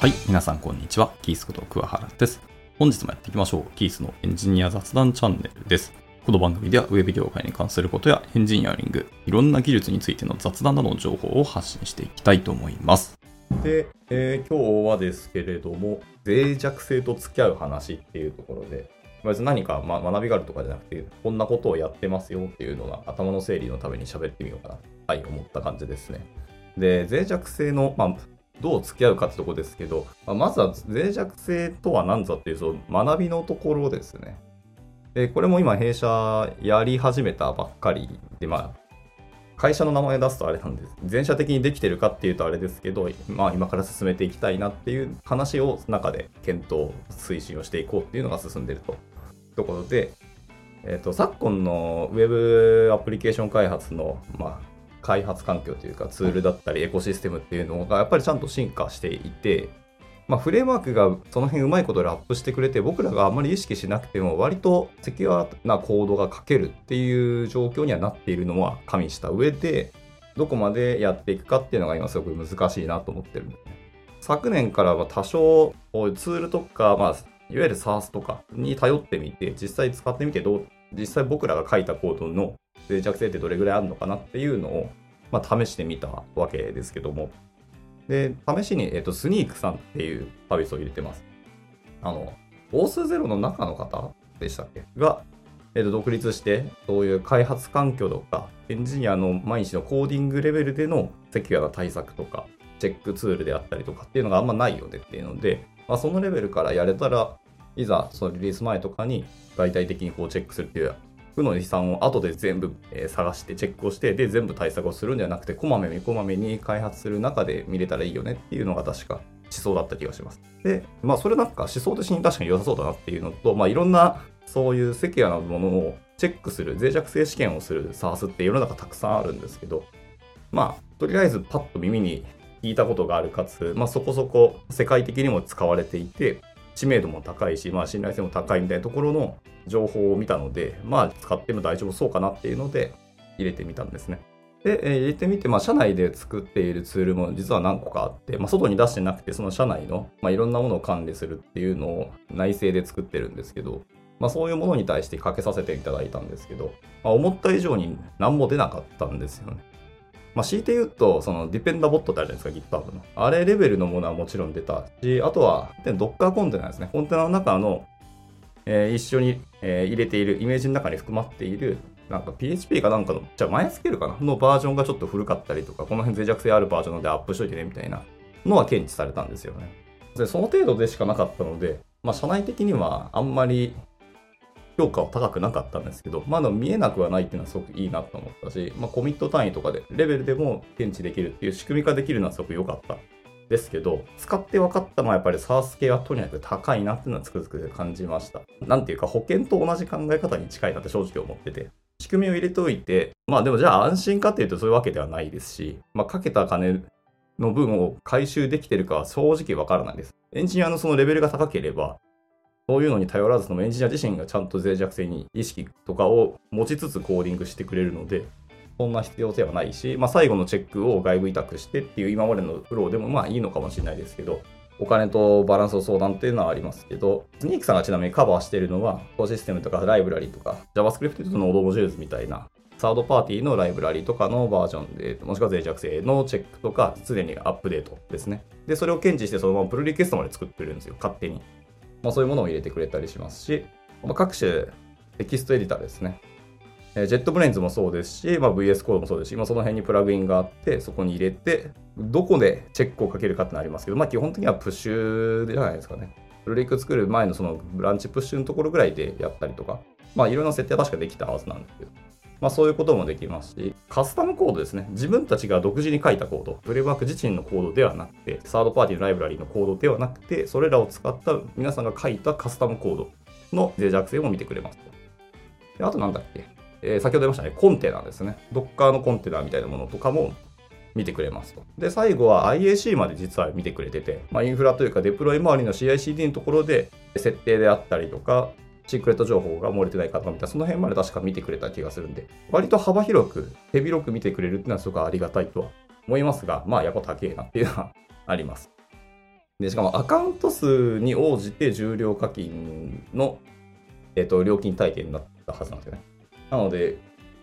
はい、皆さんこんにちは。キースこと桑原です。本日もやっていきましょう。キースのエンジニア雑談チャンネルです。この番組ではウェブ業界に関することやエンジニアリング、いろんな技術についての雑談などの情報を発信していきたいと思います。で、えー今日はですけれども、脆弱性と付き合う話っていうところで、別に何か、ま、学びがあるとかじゃなくて、こんなことをやってますよっていうのが頭の整理のために喋ってみようかな、はい、思った感じですね。で、脆弱性の、まあ、どう付き合うかってとこですけど、まあまずは脆弱性とは何ぞっていうその学びのところですね。で、これも今弊社やり始めたばっかりで、まあ、会社の名前出すとあれなんです。全社的にできてるかっていうとあれですけど、まあ今から進めていきたいなっていう話を中で検討、推進をしていこうっていうのが進んでると。ところで、えっ、と、昨今のウェブアプリケーション開発の、まあ、開発環境というかツールだったりエコシステムっていうのがやっぱりちゃんと進化していて、まあ、フレームワークがその辺うまいことラップしてくれて僕らがあんまり意識しなくても割とセキュアなコードが書けるっていう状況にはなっているのは加味した上でどこまでやっていくかっていうのが今すごく難しいなと思ってる。昨年からは多少ツールとか、まあ、いわゆる SARS とかに頼ってみて実際使ってみてどう実際僕らが書いたコードの脆弱性ってどれぐらいあるのかなっていうのを、まあ、試してみたわけですけども。で、試しに、えっと、スニークさんっていうサービスを入れてます。あの、オースゼロの中の方でしたっけ？が、えっと、独立して、そういう開発環境とか、エンジニアの毎日のコーディングレベルでのセキュアな対策とか、チェックツールであったりとかっていうのがあんまないよねっていうので、まあ、そのレベルからやれたら、いざそのリリース前とかに大体的にこうチェックするっていう負の遺産を後で全部探してチェックをしてで全部対策をするんじゃなくてこまめにこまめに開発する中で見れたらいいよねっていうのが確か思想だった気がします。で、まあそれなんか思想的に確かに良さそうだなっていうのと、まあいろんなそういうセキュアなものをチェックする脆弱性試験をする SARS って世の中たくさんあるんですけど、まあとりあえずパッと耳に聞いたことがあるかつ、まあそこそこ世界的にも使われていて、知名度も高いし、まあ、信頼性も高いみたいなところの情報を見たので、まあ、使っても大丈夫そうかなっていうので入れてみたんですね。で、えー入れてみて、まあ、社内で作っているツールも実は何個かあって、まあ、外に出してなくて、その社内の、まあ、いろんなものを管理するっていうのを内製で作ってるんですけど、まあ、そういうものに対してかけさせていただいたんですけど、まあ、思った以上に何も出なかったんですよね。まあ、強いて言うと、そのディペンダボットってあるじゃないですか、GitHub の。あれレベルのものはもちろん出たし、あとは、Docker コンテナですね。コンテナの中の、えー一緒に、えー入れている、イメージの中に含まっている、なんか PHP かなんかの、じゃあ MySQL かな？のバージョンがちょっと古かったりとか、この辺脆弱性あるバージョンのでアップしといてねみたいなのは検知されたんですよね。で、その程度でしかなかったので、まあ、社内的にはあんまり評価は高くなかったんですけど、まだ見えなくはないっていうのはすごくいいなと思ったし、まあ、コミット単位とかで、レベルでも検知できるっていう仕組み化できるのはすごく良かった。ですけど、使って分かったのはやっぱり SARS 系はとにかく高いなっていうのはつくづく感じました。なんていうか保険と同じ考え方に近いなって正直思ってて。仕組みを入れておいて、まあでもじゃあ安心かっていうとそういうわけではないですし、まあかけた金の分を回収できてるかは正直わからないです。エンジニアのそのレベルが高ければ、そういうのに頼らずともエンジニア自身がちゃんと脆弱性に意識とかを持ちつつコーディングしてくれるので、そんな必要性はないし、まあ、最後のチェックを外部委託してっていう今までのフローでもまあいいのかもしれないですけど、お金とバランスを相談っていうのはありますけど、 Snyk さんがちなみにカバーしているのは、エコシステムとかライブラリとか、JavaScript と node modules みたいな、サードパーティーのライブラリとかのバージョンで、もしくは脆弱性のチェックとか、常にアップデートですね。で、それを検知してそのままプルリクエストまで作ってくれるんですよ、勝手に。まあ、そういうものを入れてくれたりしますし、まあ、各種テキストエディターですね。えー JetBrains もそうですし、まあ、VS コードもそうですし、まあ、その辺にプラグインがあって、そこに入れて、どこでチェックをかけるかってのありますけど、まあ、基本的にはプッシュじゃないですかね。プルリク作る前のそのブランチプッシュのところぐらいでやったりとか、まあ、いろんな設定は確かできたはずなんですけど、まあ、そういうこともできますし、カスタムコードですね。自分たちが独自に書いたコード、フレームワーク自身のコードではなくて、サードパーティーのライブラリのコードではなくて、それらを使った皆さんが書いたカスタムコードの脆弱性も見てくれます。であとなんだっけ、えー先ほど言いましたね、コンテナですね。Docker のコンテナみたいなものとかも見てくれますと。で、最後は IAC まで実は見てくれてて、まあ、インフラというかデプロイ周りの CICD のところで設定であったりとか、シークレット情報が漏れてないかとかみたいな、その辺まで確か見てくれた気がするんで、割と幅広く、手広く見てくれるっていうのはすごくありがたいとは思いますが、まあやっぱ高えなっていうのはあります。で、しかもアカウント数に応じて重量課金の、えっ、と、料金体系になったはずなんですよね。なので、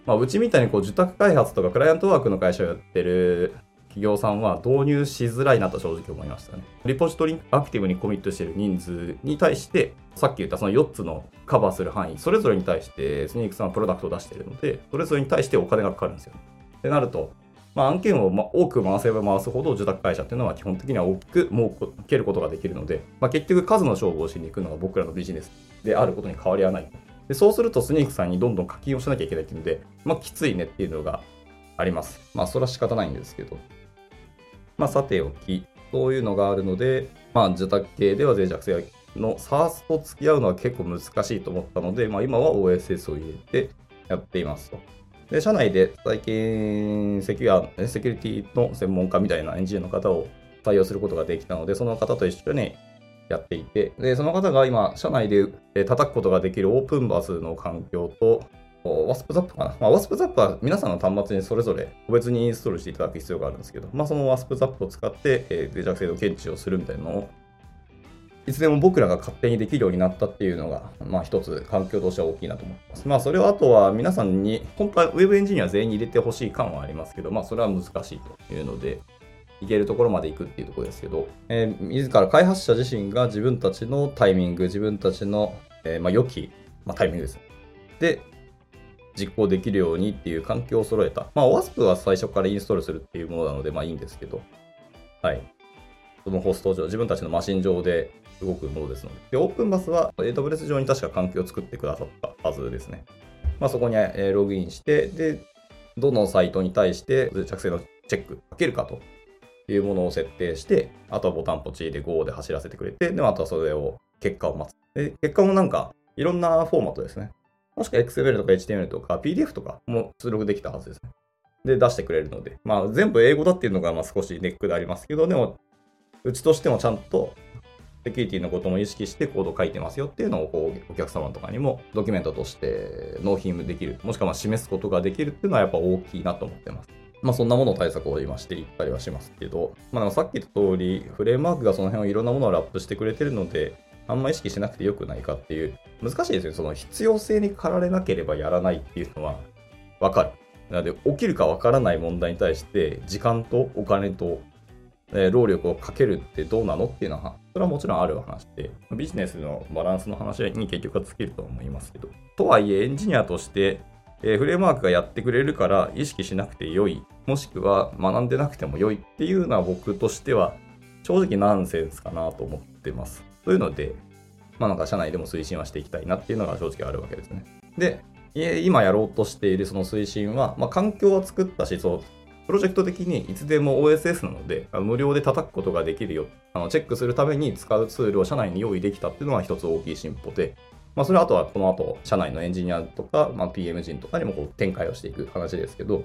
まあ、うちみたいにこう受託開発とかクライアントワークの会社をやってる企業さんは導入しづらいなと正直思いましたね。リポジトリアクティブにコミットしている人数に対して、さっき言ったその4つのカバーする範囲、それぞれに対してスニークさんはプロダクトを出しているので、それぞれに対してお金がかかるんですよ。ってなると、まあ、案件をま多く回せば回すほど受託会社っていうのは基本的には多く儲けることができるので、まあ、結局数の勝負をしに行くのが僕らのビジネスであることに変わりはない。でそうするとスニークさんにどんどん課金をしなきゃいけないっていうので、まあ、きついねっていうのがあります。まあそれは仕方ないんですけど。まあ、さておき、そういうのがあるので、まあ、受託系では脆弱性の SARS と付き合うのは結構難しいと思ったので、まあ、今は OSS を入れてやっていますと。で、社内で最近セキュア、セキュリティの専門家みたいなエンジニアの方を採用することができたので、その方と一緒にやっていて、で、その方が今、社内で叩くことができるオープンバスの環境と、ワスプザップかな。まあ、ワスプザップは皆さんの端末にそれぞれ個別にインストールしていただく必要があるんですけど、まあ、そのワスプザップを使って、えー、脆弱性の検知をするみたいなのを、いつでも僕らが勝手にできるようになったっていうのが、まあ一つ環境としては大きいなと思ってます。まあそれをあとは皆さんに、本当は Web エンジニア全員に入れてほしい感はありますけど、まあそれは難しいというので、いけるところまで行くっていうところですけど、えー、自ら開発者自身が自分たちのタイミング、自分たちの、えー、まあ良き、まあ、タイミングです。で、実行できるようにっていう環境を揃えた。まあ、OWASP は最初からインストールするっていうものなので、まあいいんですけど、はい。そのホスト上、自分たちのマシン上で動くものですので。で、OpenBus は AWS 上に確か環境を作ってくださったはずですね。まあそこにログインして、で、どのサイトに対して着性のチェックかけるかというものを設定して、あとはボタンポチで Go で走らせてくれて、で、あとはそれを結果を待つ。で、結果もなんか、いろんなフォーマットですね。もしくは XML とか HTML とか PDF とかも出力できたはずですね。で、出してくれるので、まあ全部英語だっていうのがまあ少しネックでありますけど、でも、うちとしてもちゃんとセキュリティのことも意識してコード書いてますよっていうのをこうお客様とかにもドキュメントとして納品できる、もしくはま示すことができるっていうのはやっぱ大きいなと思ってます。まあそんなもの対策を今していったりはしますけど、まあでもさっき言った通り、フレームワークがその辺をいろんなものをラップしてくれてるので、あんま意識しなくてよくないかっていう、難しいですよ。その必要性に駆られなければやらないっていうのはわかる。なので、起きるかわからない問題に対して、時間とお金と、えー、労力をかけるってどうなのっていうのは、それはもちろんある話で、ビジネスのバランスの話に結局は尽きると思いますけど。とはいえ、エンジニアとして、えー、フレームワークがやってくれるから意識しなくて良い、もしくは学んでなくても良いっていうのは僕としては正直ナンセンスかなと思ってます。というので、まあなんか社内でも推進はしていきたいなっていうのが正直あるわけですね。で、今やろうとしているその推進は、まあ環境は作ったし、そ、プロジェクト的にいつでも OSS なので、無料で叩くことができるよ。あのチェックするために使うツールを社内に用意できたっていうのは一つ大きい進歩で、まあ、それはあとはこの後、社内のエンジニアとか、まあ、PM 人とかにもこう展開をしていく話ですけど、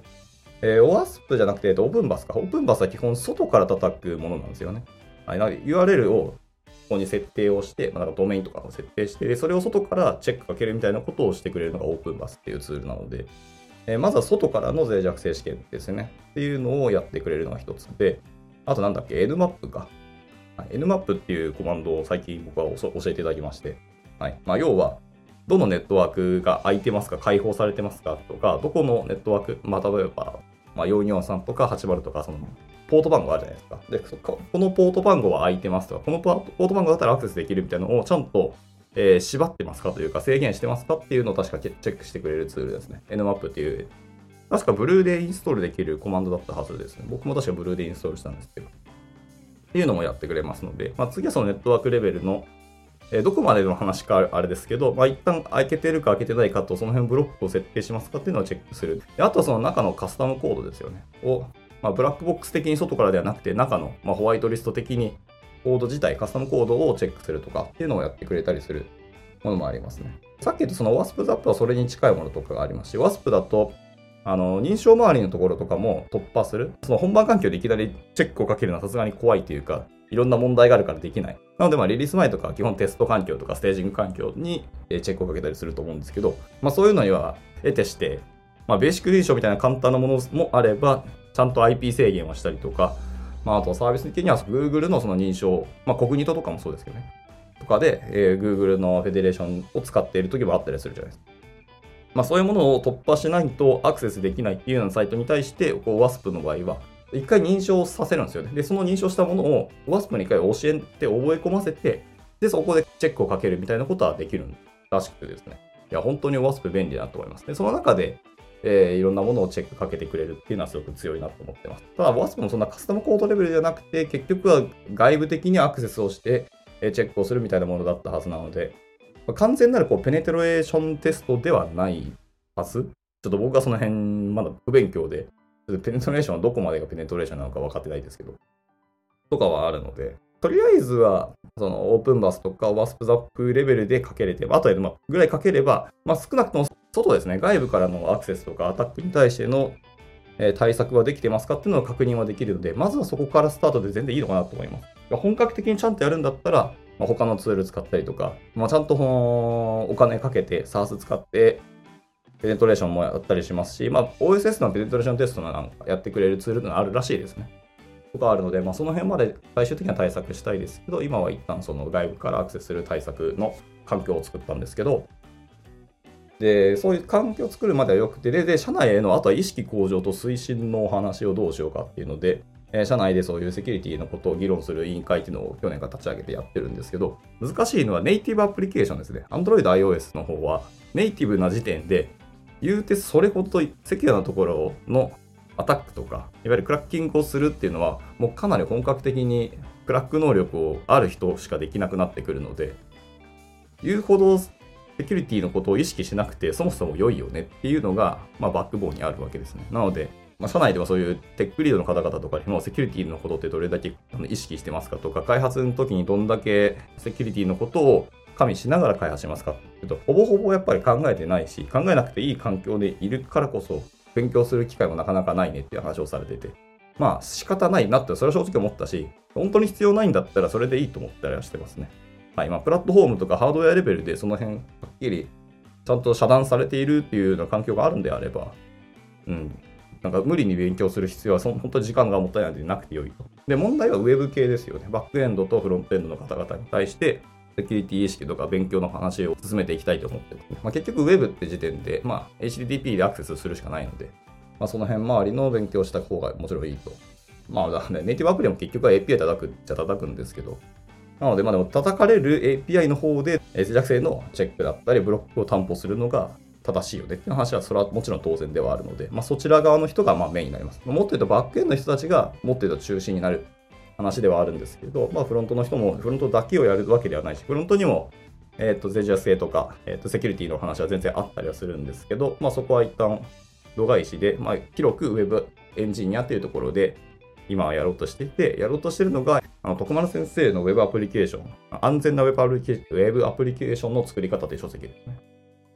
えー、OASP じゃなくて、オープンバスか。オープンバスは基本外から叩くものなんですよね。はい、URL をここに設定をして、まあ、なんかドメインとかを設定して、それを外からチェックかけるみたいなことをしてくれるのがオープンバスっていうツールなので、えー、まずは外からの脆弱性試験ですね。っていうのをやってくれるのが一つで、あとなんだっけ、Nmap か。Nmap っていうコマンドを最近僕は教えていただきまして、はいまあ、要は、どのネットワークが空いてますか、開放されてますかとか、どこのネットワーク、まあ、例えば、まあ、443とか80とか、そのポート番号あるじゃないですか。で、このポート番号は空いてますとか、このポート番号だったらアクセスできるみたいなのをちゃんと、えー、縛ってますかというか制限してますかっていうのを確かチェックしてくれるツールですね。Nmap っていう、確かブルーでインストールできるコマンドだったはずですね。僕も確かブルーでインストールしたんですけど。っていうのもやってくれますので、まあ、次はそのネットワークレベルのえどこまでの話かあれですけど、まあ、一旦開けてるか開けてないかと、その辺ブロックを設定しますかっていうのをチェックする。であとはその中のカスタムコードですよね。をまあ、ブラックボックス的に外からではなくて、中の、まあ、ホワイトリスト的にコード自体、カスタムコードをチェックするとかっていうのをやってくれたりするものもありますね。さっき言ったその WASP ザップはそれに近いものとかがありますし、WASP だと、あの、認証周りのところとかも突破する。その本番環境でいきなりチェックをかけるのはさすがに怖いというか、いろんな問題があるからできない。なので、まあ、リリース前とか基本テスト環境とかステージング環境にチェックをかけたりすると思うんですけど、まあ、そういうのには得てして、まあ、ベーシック認証みたいな簡単なものもあれば、ちゃんと IP 制限をしたりとか、まあ、あとサービス的には Google のその認証、まあ、コグニトとかもそうですけどね。とかで、えー、Google のフェデレーションを使っている時もあったりするじゃないですか。まあ、そういうものを突破しないとアクセスできないっていうようなサイトに対して、こう WASP の場合は、一回認証させるんですよね。で、その認証したものを WASP に一回教えて覚え込ませて、で、そこでチェックをかけるみたいなことはできるらしくてですね。いや、本当に WASP 便利だと思います。で、その中で、えー、いろんなものをチェックかけてくれるっていうのはすごく強いなと思ってます。ただ、WASP もそんなカスタムコードレベルじゃなくて、結局は外部的にアクセスをして、えチェックをするみたいなものだったはずなので、まあ、完全なるこうペネトレーションテストではないはず。ちょっと僕はその辺まだ不勉強で、ペネトレーションはどこまでがペネトレーションなのか分かってないですけど、とかはあるので、とりあえずは、そのオープンバスとかワスプザップレベルでかけれて、あとでまぐらいかければ、まあ、少なくとも外ですね、外部からのアクセスとかアタックに対しての対策はできてますかっていうのを確認はできるので、まずはそこからスタートで全然いいのかなと思います。本格的にちゃんとやるんだったら、まあ、他のツール使ったりとか、まあ、ちゃんとお金かけて SARS 使ってペネトレーションもやったりしますし、まあ、OSS のペネトレーションテストなんかやってくれるツールがあるらしいですね。とかあるので、まあ、その辺まで最終的には対策したいですけど、今は一旦その外部からアクセスする対策の環境を作ったんですけど、で、そういう環境を作るまではよくて、で、で社内への、あとは意識向上と推進のお話をどうしようかっていうので、え社内でそういうセキュリティのことを議論する委員会っていうのを去年から立ち上げてやってるんですけど、難しいのはネイティブアプリケーションですね。Android、iOS の方はネイティブな時点で言うてそれほどセキュアなところのアタックとか、いわゆるクラッキングをするっていうのは、もうかなり本格的にクラック能力をある人しかできなくなってくるので、言うほどセキュリティのことを意識しなくて、そもそも良いよねっていうのが、まあ、バックボーンにあるわけですね。なので、まあ、社内ではそういうテックリードの方々とかにもセキュリティのことってどれだけ意識してますかとか、開発の時にどんだけセキュリティのことを加味しながら開発しますかっていうと、ほぼほぼやっぱり考えてないし、考えなくていい環境でいるからこそ、勉強する機会もなかなかないねっていう話をされてて、まあ仕方ないなって、それは正直思ったし、本当に必要ないんだったらそれでいいと思ったりはしてますね。はい、まあプラットフォームとかハードウェアレベルでその辺、はっきりちゃんと遮断されているっていうような環境があるんであれば、うん、なんか無理に勉強する必要は本当に時間がもったいないのでなくてよいと。で、問題はウェブ系ですよね。バックエンドとフロントエンドの方々に対して、セキュリティ意識とか勉強の話を進めていきたいと思ってる。まあ、結局 Web って時点で、まあ、HTTP でアクセスするしかないので、まあ、その辺周りの勉強した方がもちろんいいと。まあ、ね、ネイティブアプリも結局は API 叩くっちゃ叩くんですけど、なので、まあでも叩かれる API の方で脆弱性のチェックだったり、ブロックを担保するのが正しいよねっていう話は、それはもちろん当然ではあるので、まあ、そちら側の人がまあメインになります。もっと言うとバックエンドの人たちがもっと言うと中心になる話ではあるんですけど、まあ、フロントの人もフロントだけをやるわけではないし、フロントにもえっ、ー、と、脆弱性とか、えっ、ー、と、セキュリティの話は全然あったりはするんですけど、まあ、そこは一旦度外視で、まあ、広く Web エンジニアというところで、今はやろうとしていて、やろうとしてるのが、あの徳丸先生の Web アプリケーション、安全な Web アプリケーションの作り方という書籍ですね。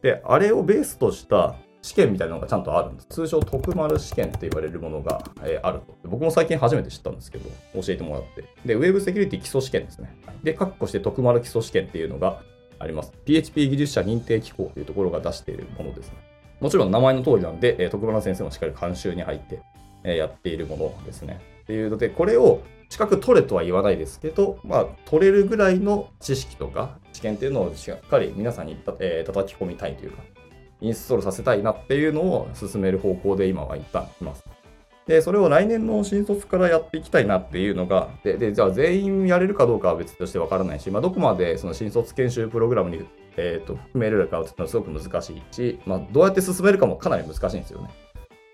で、あれをベースとした試験みたいなのがちゃんとあるんです。通称徳丸試験って言われるものが、えー、あると。僕も最近初めて知ったんですけど、教えてもらって。で、ウェブセキュリティ基礎試験ですね。で、括弧して徳丸基礎試験っていうのがあります。PHP 技術者認定機構というところが出しているものですね。もちろん名前の通りなんで、え、徳丸先生もしっかり監修に入って、え、やっているものですね。っていうので、これを資格取れとは言わないですけど、まあ、取れるぐらいの知識とか知見っていうのをしっかり皆さんに、えー、叩き込みたいというか、インストールさせたいなっていうのを進める方向で今は一旦います。で、それを来年の新卒からやっていきたいなっていうのが、で、でじゃあ全員やれるかどうかは別としてわからないし、まあ、どこまでその新卒研修プログラムに、えーと、含めれるかっていうのはすごく難しいし、まあ、どうやって進めるかもかなり難しいんですよね。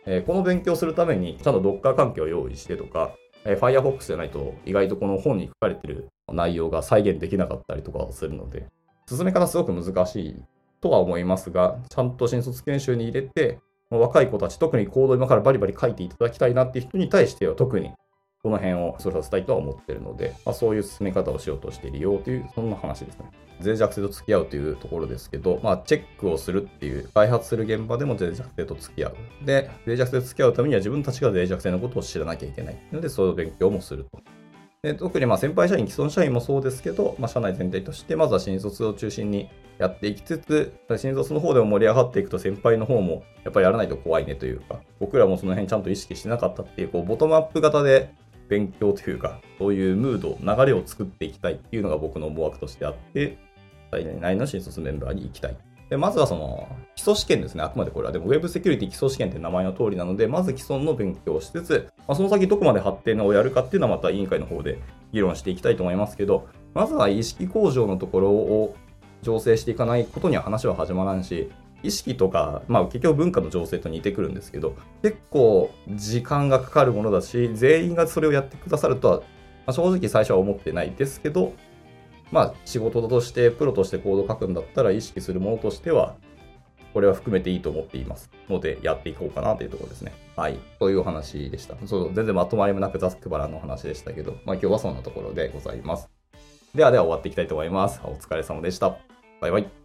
えー、この勉強するために、ちゃんと Docker 環境を用意してとか、えー、Firefox じゃないと意外とこの本に書かれてる内容が再現できなかったりとかするので、進め方すごく難しいとは思いますが、ちゃんと新卒研修に入れて、若い子たち、特にコード今からバリバリ書いていただきたいなっていう人に対しては特にこの辺をそれさせたいとは思ってるので、まあ、そういう進め方をしようとしているよという、そんな話ですね。脆弱性と付き合うというところですけど、まあ、チェックをするっていう、開発する現場でも脆弱性と付き合う。で、脆弱性と付き合うためには自分たちが脆弱性のことを知らなきゃいけないので、そういう勉強もすると。で特にまあ先輩社員、既存社員もそうですけど、まあ、社内全体として、まずは新卒を中心にやっていきつつ、新卒の方でも盛り上がっていくと先輩の方もやっぱりやらないと怖いねというか、僕らもその辺ちゃんと意識してなかったっていう、こう、ボトムアップ型で勉強というか、そういうムード、流れを作っていきたいっていうのが僕の思惑としてあって、最大内の新卒メンバーに行きたい。でまずはその基礎試験ですね。あくまでこれは。でも Web セキュリティ基礎試験って名前の通りなので、まず基礎の勉強をしつつ、まあ、その先どこまで発展をやるかっていうのはまた委員会の方で議論していきたいと思いますけど、まずは意識向上のところを醸成していかないことには話は始まらんし、意識とか、まあ結局文化の情勢と似てくるんですけど、結構時間がかかるものだし、全員がそれをやってくださるとは、まあ、正直最初は思ってないですけど、まあ仕事として、プロとしてコードを書くんだったら意識するものとしては、これは含めていいと思っていますので、やっていこうかなというところですね。はい。というお話でした。そう、全然まとまりもなくザスクバラの話でしたけど、まあ今日はそんなところでございます。ではでは終わっていきたいと思います。お疲れ様でした。バイバイ。